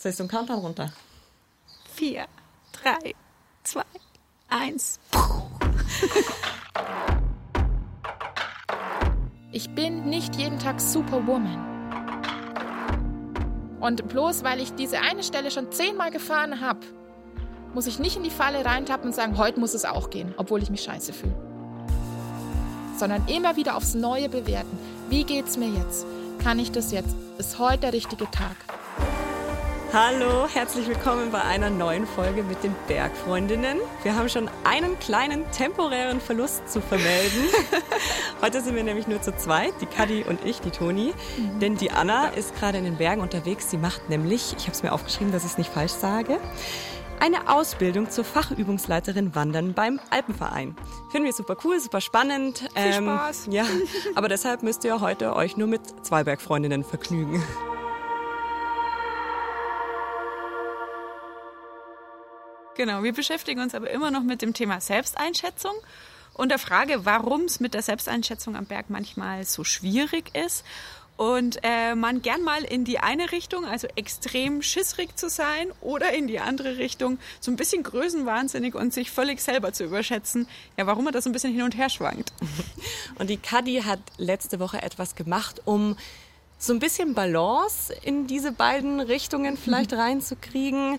Zählst du einen Countdown runter? Vier, drei, zwei, eins. Ich bin nicht jeden Tag Superwoman. Und bloß weil ich diese eine Stelle schon zehnmal gefahren habe, muss ich nicht in die Falle reintappen und sagen, heute muss es auch gehen, obwohl ich mich scheiße fühle. Sondern immer wieder aufs Neue bewerten. Wie geht's mir jetzt? Kann ich das jetzt? Ist heute der richtige Tag? Hallo, herzlich willkommen bei einer neuen Folge mit den Bergfreundinnen. Wir haben schon einen kleinen temporären Verlust zu vermelden. Heute sind wir nämlich nur zu zweit, die Kadi und ich, die Toni. Mhm. Denn die Anna ist gerade in den Bergen unterwegs. Sie macht nämlich, ich habe es mir aufgeschrieben, dass ich es nicht falsch sage, eine Ausbildung zur Fachübungsleiterin Wandern beim Alpenverein. Finden wir super cool, super spannend. Viel ähm, Spaß. Ja, aber deshalb müsst ihr heute euch nur mit zwei Bergfreundinnen vergnügen. Genau, wir beschäftigen uns aber immer noch mit dem Thema Selbsteinschätzung und der Frage, warum es mit der Selbsteinschätzung am Berg manchmal so schwierig ist und äh, man gern mal in die eine Richtung, also extrem schissrig zu sein, oder in die andere Richtung, so ein bisschen größenwahnsinnig und sich völlig selber zu überschätzen. Ja, warum man das ein bisschen hin und her schwankt. Und die Kadi hat letzte Woche etwas gemacht, um so ein bisschen Balance in diese beiden Richtungen vielleicht reinzukriegen.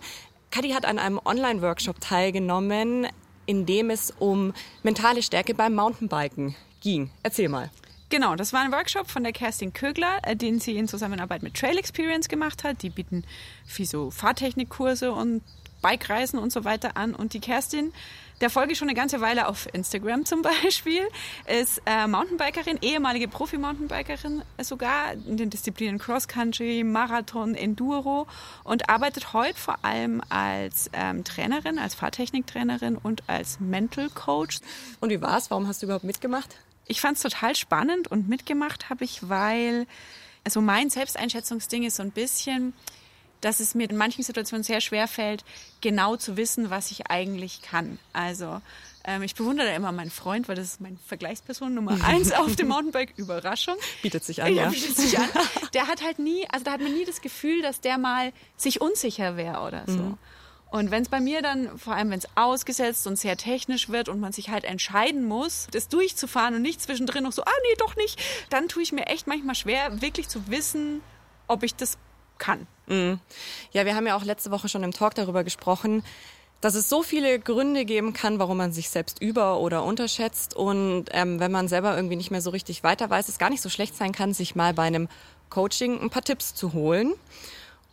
Kadi hat an einem Online-Workshop teilgenommen, in dem es um mentale Stärke beim Mountainbiken ging. Erzähl mal. Genau, das war ein Workshop von der Kerstin Kögler, äh, den sie in Zusammenarbeit mit Trail Experience gemacht hat. Die bieten viel so Fahrtechnikkurse und Bikereisen und so weiter an. Und die Kerstin der folge ich schon eine ganze Weile auf Instagram zum Beispiel. Ist äh, Mountainbikerin, ehemalige Profi-Mountainbikerin sogar in den Disziplinen Cross-Country, Marathon, Enduro und arbeitet heute vor allem als ähm, Trainerin, als Fahrtechniktrainerin und als Mental Coach. Und wie war's? Warum hast du überhaupt mitgemacht? Ich fand es total spannend und mitgemacht habe ich, weil also mein Selbsteinschätzungsding ist so ein bisschen, dass es mir in manchen Situationen sehr schwer fällt, genau zu wissen, was ich eigentlich kann. Also ähm, ich bewundere da immer meinen Freund, weil das ist meine Vergleichsperson Nummer eins auf dem Mountainbike. Überraschung. Bietet sich an, ja. ja. Bietet sich an. Der hat halt nie, also da hat man nie das Gefühl, dass der mal sich unsicher wäre oder so. Mhm. Und wenn es bei mir dann, vor allem wenn es ausgesetzt und sehr technisch wird und man sich halt entscheiden muss, das durchzufahren und nicht zwischendrin noch so, ah nee, doch nicht, dann tue ich mir echt manchmal schwer, wirklich zu wissen, ob ich das kann. Mhm. Ja, wir haben ja auch letzte Woche schon im Talk darüber gesprochen, dass es so viele Gründe geben kann, warum man sich selbst über- oder unterschätzt. Und ähm, wenn man selber irgendwie nicht mehr so richtig weiter weiß, es gar nicht so schlecht sein kann, sich mal bei einem Coaching ein paar Tipps zu holen.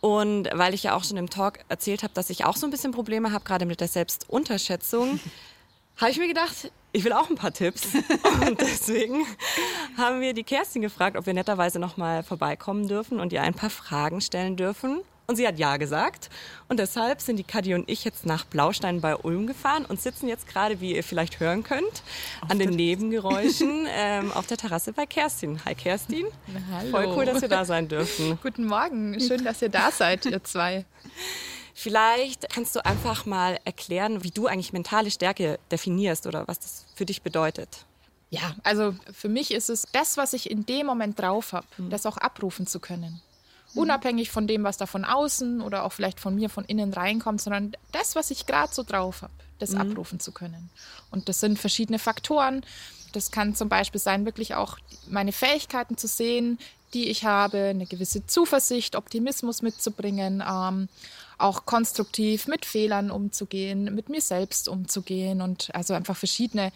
Und weil ich ja auch schon im Talk erzählt habe, dass ich auch so ein bisschen Probleme habe, gerade mit der Selbstunterschätzung, habe ich mir gedacht, ich will auch ein paar Tipps. Und deswegen haben wir die Kerstin gefragt, ob wir netterweise nochmal vorbeikommen dürfen und ihr ein paar Fragen stellen dürfen. Und sie hat ja gesagt. Und deshalb sind die Kadi und ich jetzt nach Blaustein bei Ulm gefahren und sitzen jetzt gerade, wie ihr vielleicht hören könnt, auf an den Nebengeräuschen ähm, auf der Terrasse bei Kerstin. Hi Kerstin. Hallo. Voll cool, dass wir da sein dürfen. Guten Morgen. Schön, dass ihr da seid, ihr zwei. Vielleicht kannst du einfach mal erklären, wie du eigentlich mentale Stärke definierst oder was das für dich bedeutet. Ja, also für mich ist es das, was ich in dem Moment drauf habe, mhm. das auch abrufen zu können. Mhm. Unabhängig von dem, was da von außen oder auch vielleicht von mir von innen reinkommt, sondern das, was ich gerade so drauf habe, das mhm. abrufen zu können. Und das sind verschiedene Faktoren. Das kann zum Beispiel sein, wirklich auch meine Fähigkeiten zu sehen, die ich habe, eine gewisse Zuversicht, Optimismus mitzubringen, ähm, auch konstruktiv mit Fehlern umzugehen, mit mir selbst umzugehen und also einfach verschiedene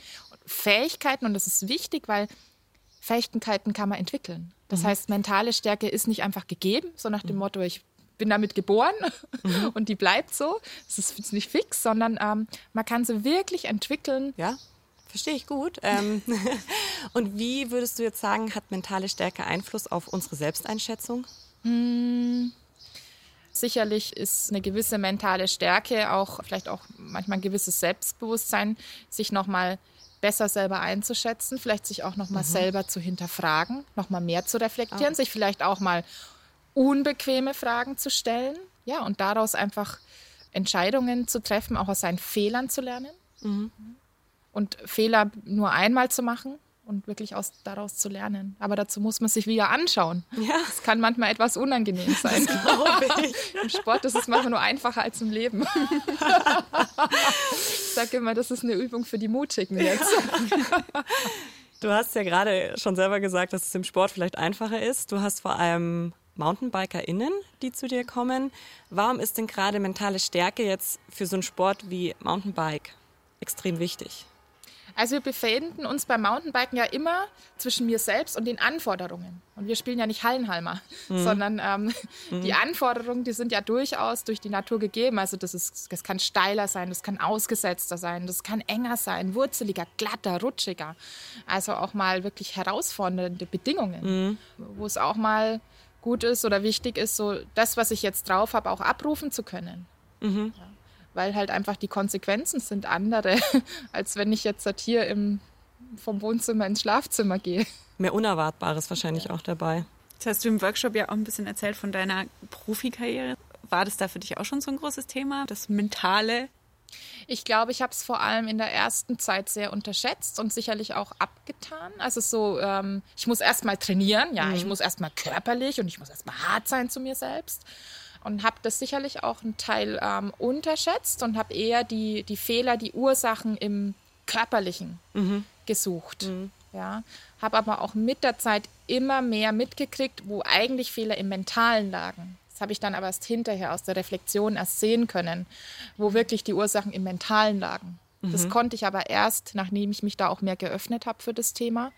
Fähigkeiten. Und das ist wichtig, weil Fähigkeiten kann man entwickeln. Das mhm. heißt, mentale Stärke ist nicht einfach gegeben, so nach dem mhm. Motto, ich bin damit geboren mhm. und die bleibt so. Das ist nicht fix, sondern ähm, man kann sie wirklich entwickeln. Ja, verstehe ich gut. Ähm, und wie würdest du jetzt sagen, hat mentale Stärke Einfluss auf unsere Selbsteinschätzung? Hm. Sicherlich ist eine gewisse mentale Stärke, auch vielleicht auch manchmal ein gewisses Selbstbewusstsein, sich nochmal besser selber einzuschätzen, vielleicht sich auch nochmal mhm. selber zu hinterfragen, nochmal mehr zu reflektieren, okay. sich vielleicht auch mal unbequeme Fragen zu stellen, ja, und daraus einfach Entscheidungen zu treffen, auch aus seinen Fehlern zu lernen. Mhm. Und Fehler nur einmal zu machen, und wirklich aus, daraus zu lernen. Aber dazu muss man sich wieder anschauen. Ja. Das kann manchmal etwas unangenehm sein. Im Sport ist es manchmal nur einfacher als im Leben. ich sage immer, das ist eine Übung für die Mutigen jetzt. Du hast ja gerade schon selber gesagt, dass es im Sport vielleicht einfacher ist. Du hast vor allem MountainbikerInnen, die zu dir kommen. Warum ist denn gerade mentale Stärke jetzt für so einen Sport wie Mountainbike extrem wichtig? Also wir befinden uns beim Mountainbiken ja immer zwischen mir selbst und den Anforderungen. Und wir spielen ja nicht Hallenhalmer, mhm. sondern ähm, mhm. die Anforderungen, die sind ja durchaus durch die Natur gegeben. Also das, ist, das kann steiler sein, das kann ausgesetzter sein, das kann enger sein, wurzeliger, glatter, rutschiger. Also auch mal wirklich herausfordernde Bedingungen, mhm. wo es auch mal gut ist oder wichtig ist, so das, was ich jetzt drauf habe, auch abrufen zu können. Mhm. Ja weil halt einfach die Konsequenzen sind andere, als wenn ich jetzt halt hier im, vom Wohnzimmer ins Schlafzimmer gehe. Mehr Unerwartbares wahrscheinlich ja. auch dabei. Jetzt hast du im Workshop ja auch ein bisschen erzählt von deiner Profikarriere. War das da für dich auch schon so ein großes Thema, das Mentale? Ich glaube, ich habe es vor allem in der ersten Zeit sehr unterschätzt und sicherlich auch abgetan. Also so, ähm, ich muss erst mal trainieren, ja, mhm. ich muss erst mal körperlich und ich muss erst mal hart sein zu mir selbst und habe das sicherlich auch einen Teil ähm, unterschätzt und habe eher die, die Fehler, die Ursachen im Körperlichen mhm. gesucht. Mhm. Ja, habe aber auch mit der Zeit immer mehr mitgekriegt, wo eigentlich Fehler im Mentalen lagen. Das habe ich dann aber erst hinterher aus der Reflexion erst sehen können, wo wirklich die Ursachen im Mentalen lagen. Mhm. Das konnte ich aber erst, nachdem ich mich da auch mehr geöffnet habe für das Thema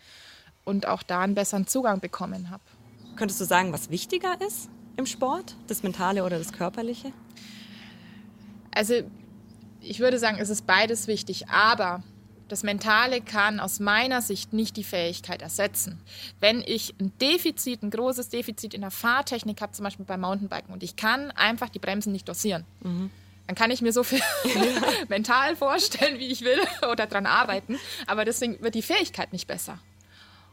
und auch da einen besseren Zugang bekommen habe. Könntest du sagen, was wichtiger ist? Im Sport? Das Mentale oder das Körperliche? Also ich würde sagen, es ist beides wichtig, aber das Mentale kann aus meiner Sicht nicht die Fähigkeit ersetzen. Wenn ich ein Defizit, ein großes Defizit in der Fahrtechnik habe, zum Beispiel beim Mountainbiken, und ich kann einfach die Bremsen nicht dosieren, mhm. dann kann ich mir so viel mental vorstellen, wie ich will, oder daran arbeiten, aber deswegen wird die Fähigkeit nicht besser.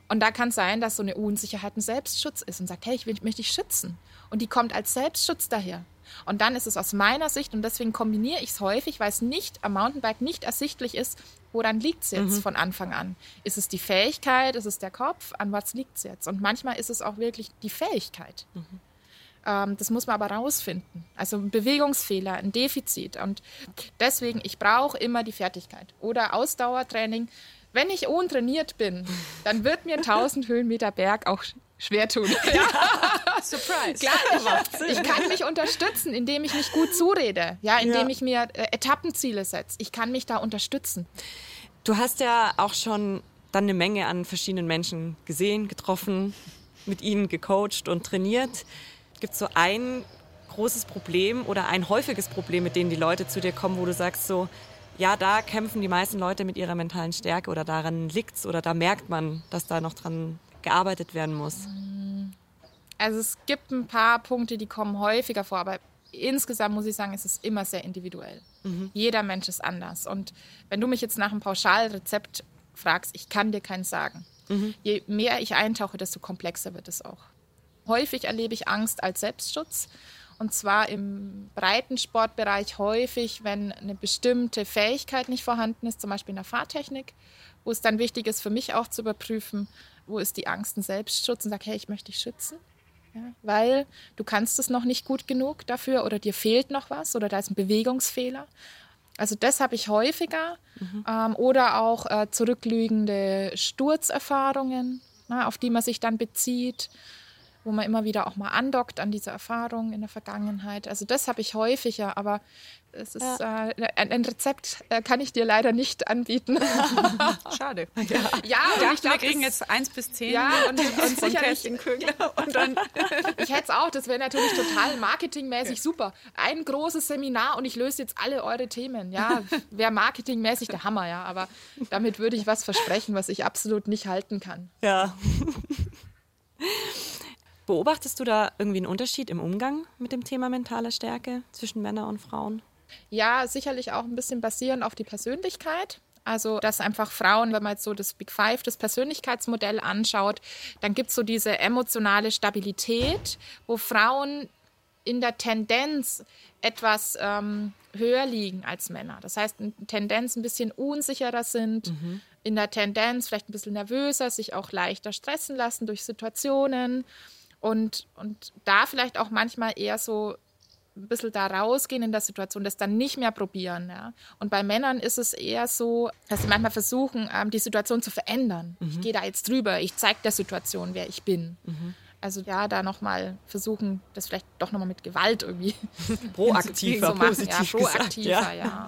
Und da kann es sein, dass so eine Unsicherheit ein Selbstschutz ist und sagt, hey, ich will, möchte dich schützen. Und die kommt als Selbstschutz daher. Und dann ist es aus meiner Sicht, und deswegen kombiniere ich es häufig, weil es nicht am Mountainbike nicht ersichtlich ist, woran liegt es jetzt mhm. von Anfang an? Ist es die Fähigkeit, ist es der Kopf, an was liegt es jetzt? Und manchmal ist es auch wirklich die Fähigkeit. Mhm. Ähm, das muss man aber rausfinden. Also ein Bewegungsfehler, ein Defizit. Und deswegen, ich brauche immer die Fertigkeit. Oder Ausdauertraining wenn ich untrainiert bin, dann wird mir 1000 Höhenmeter Berg auch schwer tun. Ja. Surprise. Klar, ich, ich, kann mich unterstützen, indem ich mich gut zurede, ja, indem ja. ich mir äh, Etappenziele setze. Ich kann mich da unterstützen. Du hast ja auch schon dann eine Menge an verschiedenen Menschen gesehen, getroffen, mit ihnen gecoacht und trainiert. Gibt es so ein großes Problem oder ein häufiges Problem, mit denen die Leute zu dir kommen, wo du sagst so, ja, da kämpfen die meisten Leute mit ihrer mentalen Stärke oder daran liegt es oder da merkt man, dass da noch dran gearbeitet werden muss. Also es gibt ein paar Punkte, die kommen häufiger vor, aber insgesamt muss ich sagen, es ist immer sehr individuell. Mhm. Jeder Mensch ist anders. Und wenn du mich jetzt nach einem Pauschalrezept fragst, ich kann dir keins sagen. Mhm. Je mehr ich eintauche, desto komplexer wird es auch. Häufig erlebe ich Angst als Selbstschutz. Und zwar im breiten Sportbereich häufig, wenn eine bestimmte Fähigkeit nicht vorhanden ist, zum Beispiel in der Fahrtechnik, wo es dann wichtig ist für mich auch zu überprüfen, wo ist die Angst ein Selbstschutz und sage, hey, ich möchte dich schützen. Ja, weil du kannst es noch nicht gut genug dafür oder dir fehlt noch was oder da ist ein Bewegungsfehler. Also das habe ich häufiger. Mhm. Ähm, oder auch äh, zurückliegende Sturzerfahrungen, na, auf die man sich dann bezieht wo man immer wieder auch mal andockt an diese Erfahrungen in der Vergangenheit. Also das habe ich häufiger, aber es ist ja. äh, ein, ein, Rezept äh, kann ich dir leider nicht anbieten. Schade. Ja, ja ich glaub, wir kriegen jetzt eins bis zehn. Ja, und, und sicherlich. Und dann ich hätte es auch, das wäre natürlich total marketingmäßig ja. super. Ein großes Seminar und ich löse jetzt alle eure Themen. Ja, wäre marketingmäßig der Hammer, ja. Aber damit würde ich was versprechen, was ich absolut nicht halten kann. Ja. Beobachtest du da irgendwie einen Unterschied im Umgang mit dem Thema mentale Stärke zwischen Männern und Frauen? Ja, sicherlich auch ein bisschen basierend auf die Persönlichkeit. Also, dass einfach Frauen, wenn man jetzt so das Big Five, das Persönlichkeitsmodell anschaut, dann gibt es so diese emotionale Stabilität, wo Frauen in der Tendenz etwas ähm, höher liegen als Männer. Das heißt, in Tendenz ein bisschen unsicherer sind, mhm. in der Tendenz vielleicht ein bisschen nervöser, sich auch leichter stressen lassen durch Situationen und, und da vielleicht auch manchmal eher so ein bisschen da rausgehen in der Situation, das dann nicht mehr probieren. Ja? Und bei Männern ist es eher so, dass sie manchmal versuchen, ähm, die Situation zu verändern. Mhm. Ich gehe da jetzt drüber, ich zeige der Situation, wer ich bin. Mhm. Also ja, da nochmal versuchen, das vielleicht doch nochmal mit Gewalt irgendwie proaktiver zu machen. Ja, proaktiver, gesagt, ja. ja.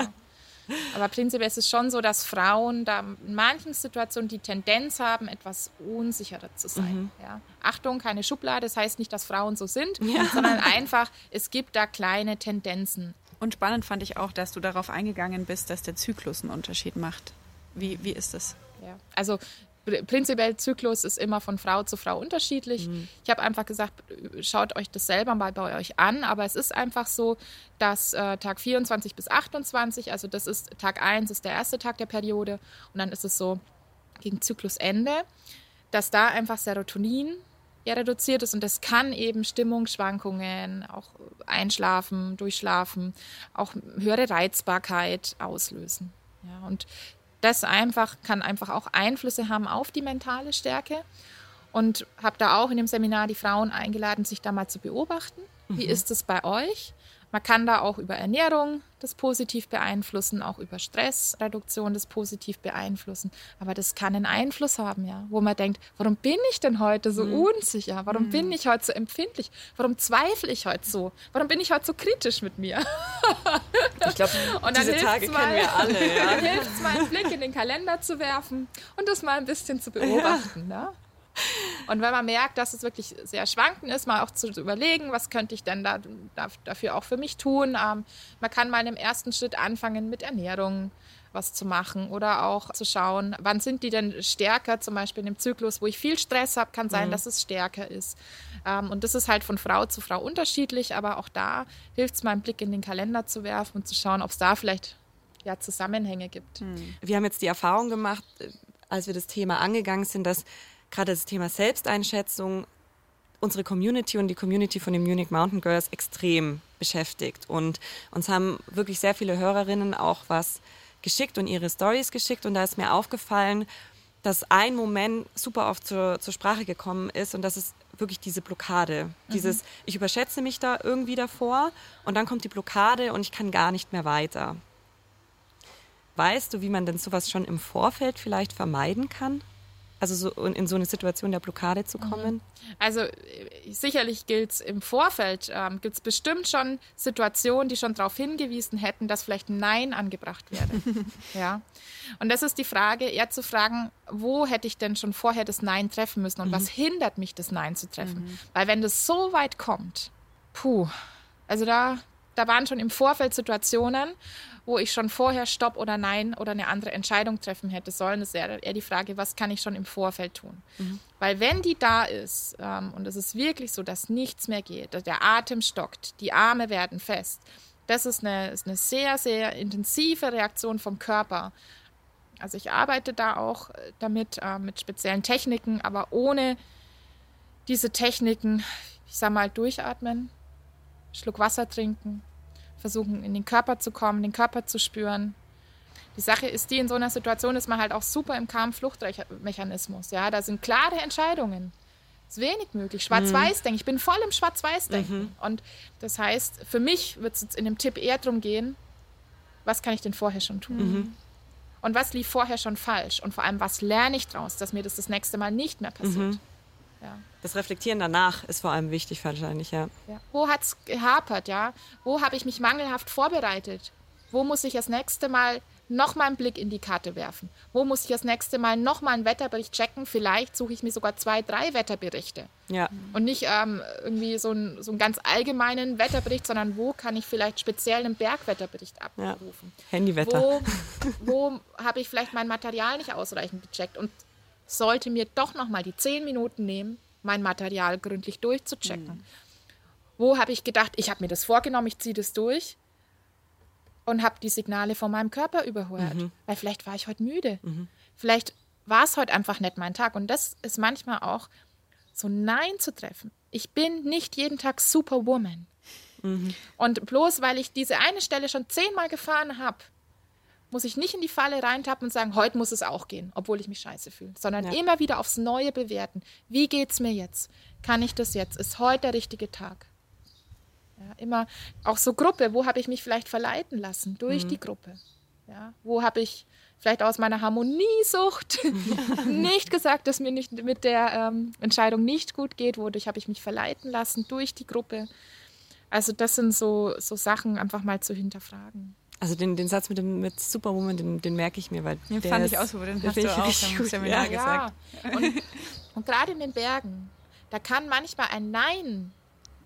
Aber prinzipiell ist es schon so, dass Frauen da in manchen Situationen die Tendenz haben, etwas unsicherer zu sein. Mhm. Ja. Achtung, keine Schublade, das heißt nicht, dass Frauen so sind, ja. sondern einfach, es gibt da kleine Tendenzen. Und spannend fand ich auch, dass du darauf eingegangen bist, dass der Zyklus einen Unterschied macht. Wie, wie ist das? Ja. Also prinzipiell Zyklus ist immer von Frau zu Frau unterschiedlich. Mhm. Ich habe einfach gesagt, schaut euch das selber mal bei euch an, aber es ist einfach so, dass äh, Tag 24 bis 28, also das ist Tag 1 ist der erste Tag der Periode und dann ist es so gegen Zyklusende, dass da einfach Serotonin eher reduziert ist und das kann eben Stimmungsschwankungen, auch Einschlafen, Durchschlafen, auch höhere Reizbarkeit auslösen. Ja, und das einfach kann einfach auch Einflüsse haben auf die mentale Stärke. Und habe da auch in dem Seminar die Frauen eingeladen, sich da mal zu beobachten. Wie mhm. ist es bei euch? Man kann da auch über Ernährung das positiv beeinflussen, auch über Stressreduktion das positiv beeinflussen. Aber das kann einen Einfluss haben, ja, wo man denkt, warum bin ich denn heute so mhm. unsicher? Warum mhm. bin ich heute so empfindlich? Warum zweifle ich heute so? Warum bin ich heute so kritisch mit mir? Ich glaube, diese Tage mal, kennen wir alle. Ja. Dann hilft es mal, einen Blick in den Kalender zu werfen und das mal ein bisschen zu beobachten. Ja. Ne? Und wenn man merkt, dass es wirklich sehr schwankend ist, mal auch zu überlegen, was könnte ich denn da, dafür auch für mich tun. Ähm, man kann mal im ersten Schritt anfangen mit Ernährung was zu machen oder auch zu schauen, wann sind die denn stärker, zum Beispiel in dem Zyklus, wo ich viel Stress habe, kann sein, mhm. dass es stärker ist. Ähm, und das ist halt von Frau zu Frau unterschiedlich, aber auch da hilft es mal einen Blick in den Kalender zu werfen und zu schauen, ob es da vielleicht ja, Zusammenhänge gibt. Mhm. Wir haben jetzt die Erfahrung gemacht, äh, als wir das Thema angegangen sind, dass gerade das Thema Selbsteinschätzung unsere Community und die Community von den Munich Mountain Girls extrem beschäftigt. Und uns haben wirklich sehr viele Hörerinnen auch was geschickt und ihre Stories geschickt. Und da ist mir aufgefallen, dass ein Moment super oft zur, zur Sprache gekommen ist und das ist wirklich diese Blockade. Mhm. Dieses, ich überschätze mich da irgendwie davor und dann kommt die Blockade und ich kann gar nicht mehr weiter. Weißt du, wie man denn sowas schon im Vorfeld vielleicht vermeiden kann? Also so in so eine Situation der Blockade zu mhm. kommen? Also äh, sicherlich gilt es im Vorfeld, ähm, gibt es bestimmt schon Situationen, die schon darauf hingewiesen hätten, dass vielleicht ein Nein angebracht werde. ja. Und das ist die Frage, eher zu fragen, wo hätte ich denn schon vorher das Nein treffen müssen und mhm. was hindert mich, das Nein zu treffen? Mhm. Weil wenn das so weit kommt, puh, also da, da waren schon im Vorfeld Situationen, wo ich schon vorher Stopp oder Nein oder eine andere Entscheidung treffen hätte sollen. Das ist eher, die Frage, was kann ich schon im Vorfeld tun? Mhm. Weil wenn die da ist ähm, und es ist wirklich so, dass nichts mehr geht, der Atem stockt, die Arme werden fest, das ist eine, ist eine sehr, sehr intensive Reaktion vom Körper. Also ich arbeite da auch äh, damit, äh, mit speziellen Techniken, aber ohne diese Techniken, ich sag mal, durchatmen, Schluck Wasser trinken, versuchen in den Körper zu kommen, den Körper zu spüren. Die Sache ist die, in so einer Situation ist man halt auch super im Kampf-Flucht-Mechanismus. Ja, da sind klare Entscheidungen. Ist wenig möglich. Schwarz-Weiß-Denken. Mhm. Ich bin voll im Schwarz-Weiß-Denken. Mhm. Und das heißt, für mich wird es jetzt in dem Tipp eher darum gehen, was kann ich denn vorher schon tun? Mhm. Und was lief vorher schon falsch? Und vor allem, was lerne ich daraus, dass mir das das nächste Mal nicht mehr passiert? Mhm. Ja. Das Reflektieren danach ist vor allem wichtig wahrscheinlich, ja. ja. Wo hat es gehapert, ja? Wo habe ich mich mangelhaft vorbereitet? Wo muss ich das nächste Mal nochmal einen Blick in die Karte werfen? Wo muss ich das nächste Mal nochmal einen Wetterbericht checken? Vielleicht suche ich mir sogar zwei, drei Wetterberichte. Ja. Und nicht ähm, irgendwie so, ein, so einen ganz allgemeinen Wetterbericht, sondern wo kann ich vielleicht speziell einen Bergwetterbericht abrufen? Ja. Handywetter. Wo, wo habe ich vielleicht mein Material nicht ausreichend gecheckt und sollte mir doch nochmal die zehn Minuten nehmen, mein Material gründlich durchzuchecken. Mhm. Wo habe ich gedacht, ich habe mir das vorgenommen, ich ziehe das durch und habe die Signale von meinem Körper überhört. Mhm. Weil vielleicht war ich heute müde. Mhm. Vielleicht war es heute einfach nicht mein Tag. Und das ist manchmal auch so Nein zu treffen. Ich bin nicht jeden Tag Superwoman. Mhm. Und bloß weil ich diese eine Stelle schon zehnmal gefahren habe, muss ich nicht in die Falle reintappen und sagen, heute muss es auch gehen, obwohl ich mich scheiße fühle, sondern Ja. immer wieder aufs Neue bewerten. Wie geht's mir jetzt? Kann ich das jetzt? Ist heute der richtige Tag? Ja, immer auch so Gruppe, wo habe ich mich vielleicht verleiten lassen durch die Gruppe? Ja, wo habe ich vielleicht aus meiner Harmoniesucht nicht gesagt, dass mir nicht mit der ähm, Entscheidung nicht gut geht, wodurch habe ich mich verleiten lassen durch die Gruppe. Also das sind so, so Sachen einfach mal zu hinterfragen. Also den, den Satz mit, dem, mit Superwoman, den, den merke ich mir, weil Den der fand ist- ich auch super, den den hast du ich auch richtig im gut. Seminar Ja. gesagt. Und, und gerade in den Bergen, da kann manchmal ein Nein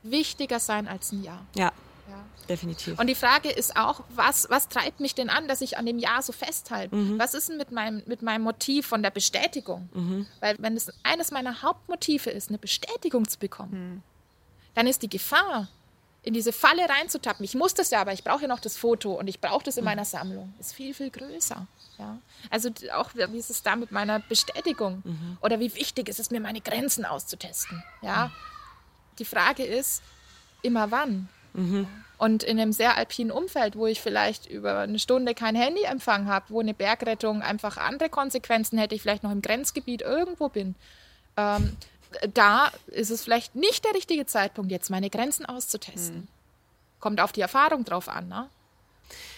wichtiger sein als ein Ja. Ja, ja. definitiv. Und die Frage ist auch, was, was treibt mich denn an, dass ich an dem Ja so festhalte? Was ist denn mit meinem, mit meinem Motiv von der Bestätigung? Weil wenn es eines meiner Hauptmotive ist, eine Bestätigung zu bekommen, dann ist die Gefahr, in diese Falle reinzutappen, ich muss das ja, aber ich brauche ja noch das Foto und ich brauche das in meiner Sammlung, ist viel, viel größer. Ja? Also auch, wie ist es da mit meiner Bestätigung? Oder wie wichtig ist es mir, meine Grenzen auszutesten? Ja? Die Frage ist, immer wann? Und in einem sehr alpinen Umfeld, wo ich vielleicht über eine Stunde kein Handyempfang habe, wo eine Bergrettung einfach andere Konsequenzen hätte, ich vielleicht noch im Grenzgebiet irgendwo bin, ähm, da ist es vielleicht nicht der richtige Zeitpunkt, jetzt meine Grenzen auszutesten. Kommt auf die Erfahrung drauf an, ne?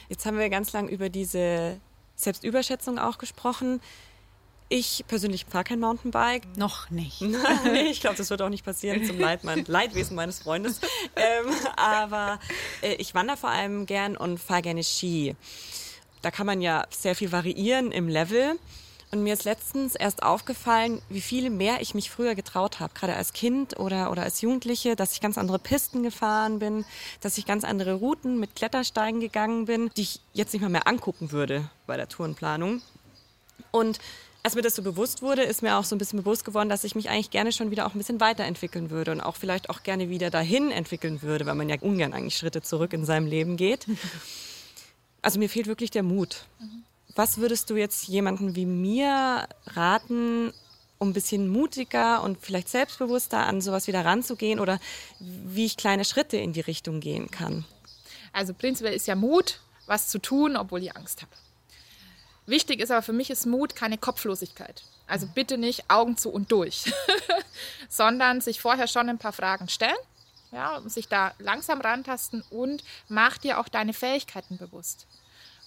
Jetzt haben wir ganz lang über diese Selbstüberschätzung auch gesprochen. Ich persönlich fahre kein Mountainbike. Noch nicht. nee, ich glaube, das wird auch nicht passieren zum Leid mein, Leidwesen meines Freundes. Ähm, aber äh, ich wandere vor allem gern und fahre gerne Ski. Da kann man ja sehr viel variieren im Level. Und mir ist letztens erst aufgefallen, wie viel mehr ich mich früher getraut habe, gerade als Kind oder, oder als Jugendliche, dass ich ganz andere Pisten gefahren bin, dass ich ganz andere Routen mit Klettersteigen gegangen bin, die ich jetzt nicht mal mehr angucken würde bei der Tourenplanung. Und als mir das so bewusst wurde, ist mir auch so ein bisschen bewusst geworden, dass ich mich eigentlich gerne schon wieder auch ein bisschen weiterentwickeln würde und auch vielleicht auch gerne wieder dahin entwickeln würde, weil man ja ungern eigentlich Schritte zurück in seinem Leben geht. Also mir fehlt wirklich der Mut. Was würdest du jetzt jemanden wie mir raten, um ein bisschen mutiger und vielleicht selbstbewusster an sowas wieder ranzugehen oder wie ich kleine Schritte in die Richtung gehen kann? Also prinzipiell ist ja Mut, was zu tun, obwohl ich Angst habe. Wichtig ist aber für mich ist Mut keine Kopflosigkeit. Also bitte nicht Augen zu und durch, sondern sich vorher schon ein paar Fragen stellen, ja, und sich da langsam rantasten und mach dir auch deine Fähigkeiten bewusst.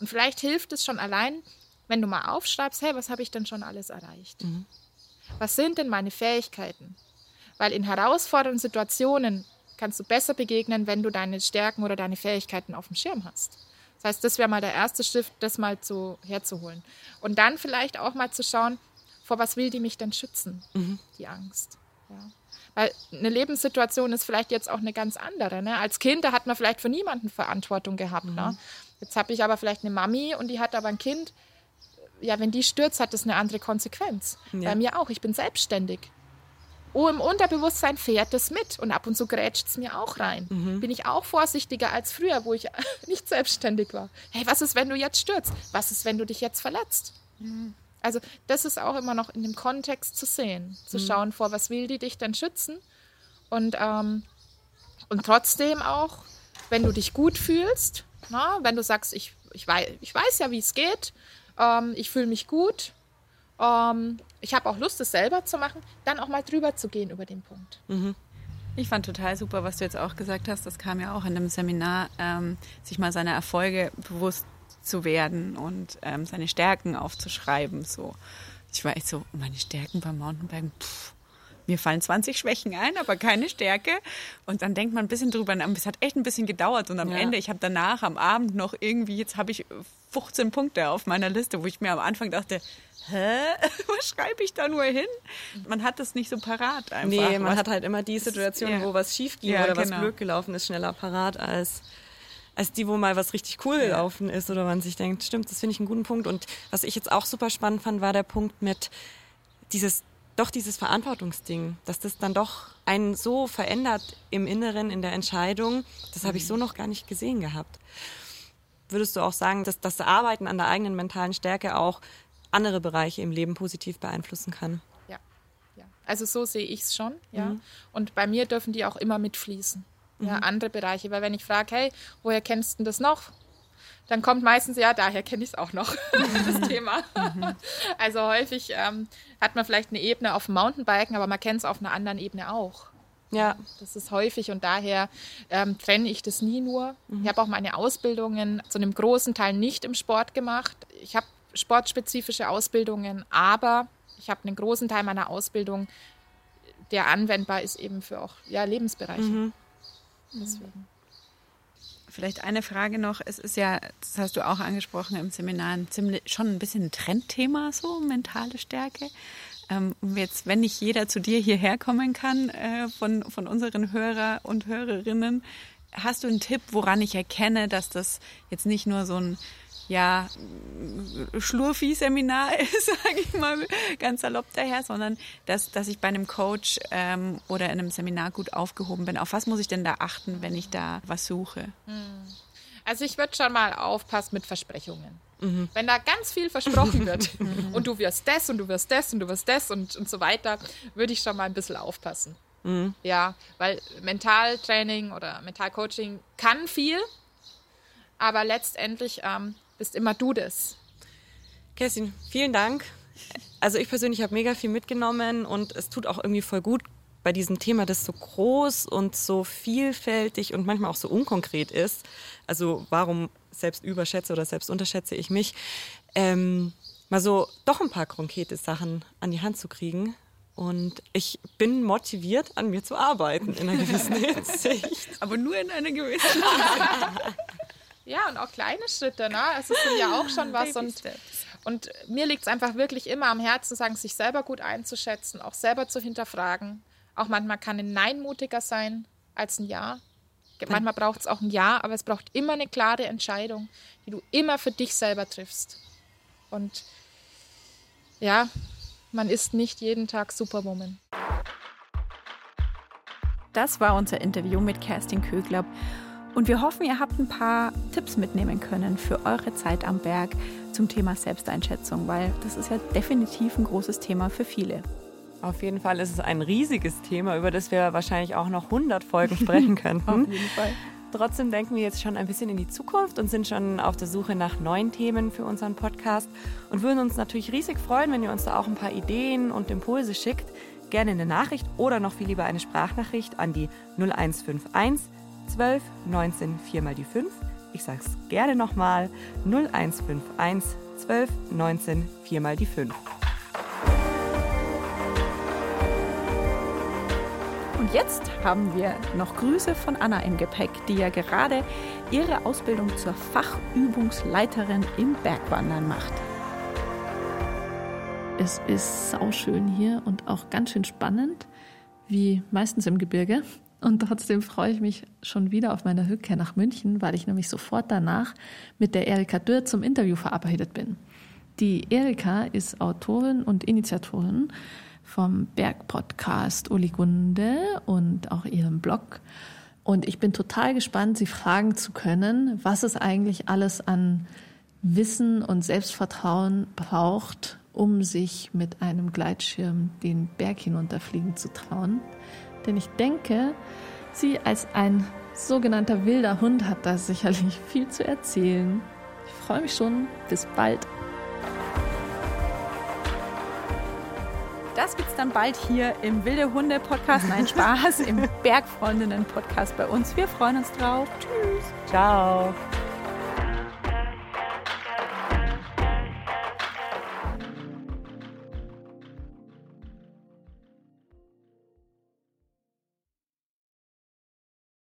Und vielleicht hilft es schon allein, wenn du mal aufschreibst, hey, was habe ich denn schon alles erreicht? Was sind denn meine Fähigkeiten? Weil in herausfordernden Situationen kannst du besser begegnen, wenn du deine Stärken oder deine Fähigkeiten auf dem Schirm hast. Das heißt, das wäre mal der erste Schritt, das mal zu, herzuholen. Und dann vielleicht auch mal zu schauen, vor was will die mich denn schützen, die Angst. Ja. Weil eine Lebenssituation ist vielleicht jetzt auch eine ganz andere. Ne? Als Kind, da hat man vielleicht für niemanden Verantwortung gehabt. Ne? Jetzt habe ich aber vielleicht eine Mami und die hat aber ein Kind. Ja, wenn die stürzt, hat das eine andere Konsequenz. Ja. Bei mir auch. Ich bin selbstständig. Oh, im Unterbewusstsein fährt das mit und ab und zu grätscht es mir auch rein. Bin ich auch vorsichtiger als früher, wo ich nicht selbstständig war. Hey, was ist, wenn du jetzt stürzt? Was ist, wenn du dich jetzt verletzt? Also das ist auch immer noch in dem Kontext zu sehen, zu schauen, vor was will die dich denn schützen und, ähm, und trotzdem auch, wenn du dich gut fühlst, na, wenn du sagst, ich, ich, weiß, ich weiß ja, wie es geht, ähm, ich fühle mich gut, ähm, ich habe auch Lust, es selber zu machen, dann auch mal drüber zu gehen über den Punkt. Ich fand total super, was du jetzt auch gesagt hast. Das kam ja auch in einem Seminar, ähm, sich mal seiner Erfolge bewusst zu werden und ähm, seine Stärken aufzuschreiben. So, ich war echt so, meine Stärken beim Mountainbiken. Pff, mir fallen 20 Schwächen ein, aber keine Stärke. Und dann denkt man ein bisschen drüber nach. Es hat echt ein bisschen gedauert. Und am Ja. Ende, ich habe danach am Abend noch irgendwie, jetzt habe ich 15 Punkte auf meiner Liste, wo ich mir am Anfang dachte, hä, was schreibe ich da nur hin? Man hat das nicht so parat einfach. Nee, man was- hat halt immer die Situation, ja. wo was schief ging Ja, oder was genau. blöd gelaufen ist, schneller parat als, als die, wo mal was richtig cool gelaufen ist oder man sich denkt, stimmt, das finde ich einen guten Punkt. Und was ich jetzt auch super spannend fand, war der Punkt mit dieses, doch dieses Verantwortungsding, dass das dann doch einen so verändert im Inneren, in der Entscheidung, das habe ich so noch gar nicht gesehen gehabt. Würdest du auch sagen, dass das Arbeiten an der eigenen mentalen Stärke auch andere Bereiche im Leben positiv beeinflussen kann? Ja, ja. Also so sehe ich es schon, ja. Und bei mir dürfen die auch immer mitfließen. Ja, andere Bereiche. Weil wenn ich frage, hey, woher kennst du das noch? dann kommt meistens, ja, daher kenne ich es auch noch, das Thema. Also häufig ähm, hat man vielleicht eine Ebene auf dem Mountainbiken, aber man kennt es auf einer anderen Ebene auch. Ja. Das ist häufig und daher ähm, trenne ich das nie nur. Ich habe auch meine Ausbildungen zu einem großen Teil nicht im Sport gemacht. Ich habe sportspezifische Ausbildungen, aber ich habe einen großen Teil meiner Ausbildung, der anwendbar ist eben für auch ja, Lebensbereiche. Deswegen. Vielleicht eine Frage noch. Es ist ja, das hast du auch angesprochen im Seminar, ziemlich, schon ein bisschen ein Trendthema, so mentale Stärke. Ähm, jetzt, wenn nicht jeder zu dir hierher kommen kann, äh, von, von unseren Hörer und Hörerinnen, hast du einen Tipp, woran ich erkenne, dass das jetzt nicht nur so ein ja, Schlurfi-Seminar ist, sage ich mal ganz salopp daher, sondern dass, dass ich bei einem Coach ähm, oder in einem Seminar gut aufgehoben bin. Auf was muss ich denn da achten, wenn ich da was suche? Also ich würde schon mal aufpassen mit Versprechungen. Wenn da ganz viel versprochen wird und du wirst das und du wirst das und du wirst das und, und so weiter, würde ich schon mal ein bisschen aufpassen. Ja, weil Mentaltraining oder Mentalcoaching kann viel, aber letztendlich ähm, bist immer du das. Kerstin, vielen Dank. Also ich persönlich habe mega viel mitgenommen und es tut auch irgendwie voll gut bei diesem Thema, das so groß und so vielfältig und manchmal auch so unkonkret ist. Also warum selbst überschätze oder selbst unterschätze ich mich, ähm, mal so doch ein paar konkrete Sachen an die Hand zu kriegen. Und ich bin motiviert, an mir zu arbeiten in einer gewissen Hinsicht. Aber nur in einer gewissen Ja, und auch kleine Schritte, ne? Es ist ja auch schon was. Und, und mir liegt es einfach wirklich immer am Herzen, sagen, sich selber gut einzuschätzen, auch selber zu hinterfragen. Auch manchmal kann ein Nein mutiger sein als ein Ja. Manchmal braucht es auch ein Ja, aber es braucht immer eine klare Entscheidung, die du immer für dich selber triffst. Und ja, man ist nicht jeden Tag Superwoman. Das war unser Interview mit Kerstin Kögler. Und wir hoffen, ihr habt ein paar Tipps mitnehmen können für eure Zeit am Berg zum Thema Selbsteinschätzung, weil das ist ja definitiv ein großes Thema für viele. Auf jeden Fall ist es ein riesiges Thema, über das wir wahrscheinlich auch noch 100 Folgen sprechen könnten. Auf jeden Fall. Trotzdem denken wir jetzt schon ein bisschen in die Zukunft und sind schon auf der Suche nach neuen Themen für unseren Podcast und würden uns natürlich riesig freuen, wenn ihr uns da auch ein paar Ideen und Impulse schickt. Gerne eine Nachricht oder noch viel lieber eine Sprachnachricht an die 0151 12 19 4 mal die 5. Ich sage es gerne nochmal 0151 12 19 4 mal die 5. Und jetzt haben wir noch Grüße von Anna im Gepäck, die ja gerade ihre Ausbildung zur Fachübungsleiterin im Bergwandern macht. Es ist sauschön hier und auch ganz schön spannend, wie meistens im Gebirge. Und trotzdem freue ich mich schon wieder auf meine Rückkehr nach München, weil ich nämlich sofort danach mit der Erika Dürr zum Interview verabredet bin. Die Erika ist Autorin und Initiatorin vom Bergpodcast Uli Gunde und auch ihrem Blog. Und ich bin total gespannt, sie fragen zu können, was es eigentlich alles an Wissen und Selbstvertrauen braucht, um sich mit einem Gleitschirm den Berg hinunterfliegen zu trauen. Denn ich denke, sie als ein sogenannter wilder Hund hat da sicherlich viel zu erzählen. Ich freue mich schon. Bis bald. Das gibt's dann bald hier im Wilde Hunde Podcast. Nein, Spaß, im Bergfreundinnen Podcast bei uns. Wir freuen uns drauf. Tschüss. Ciao.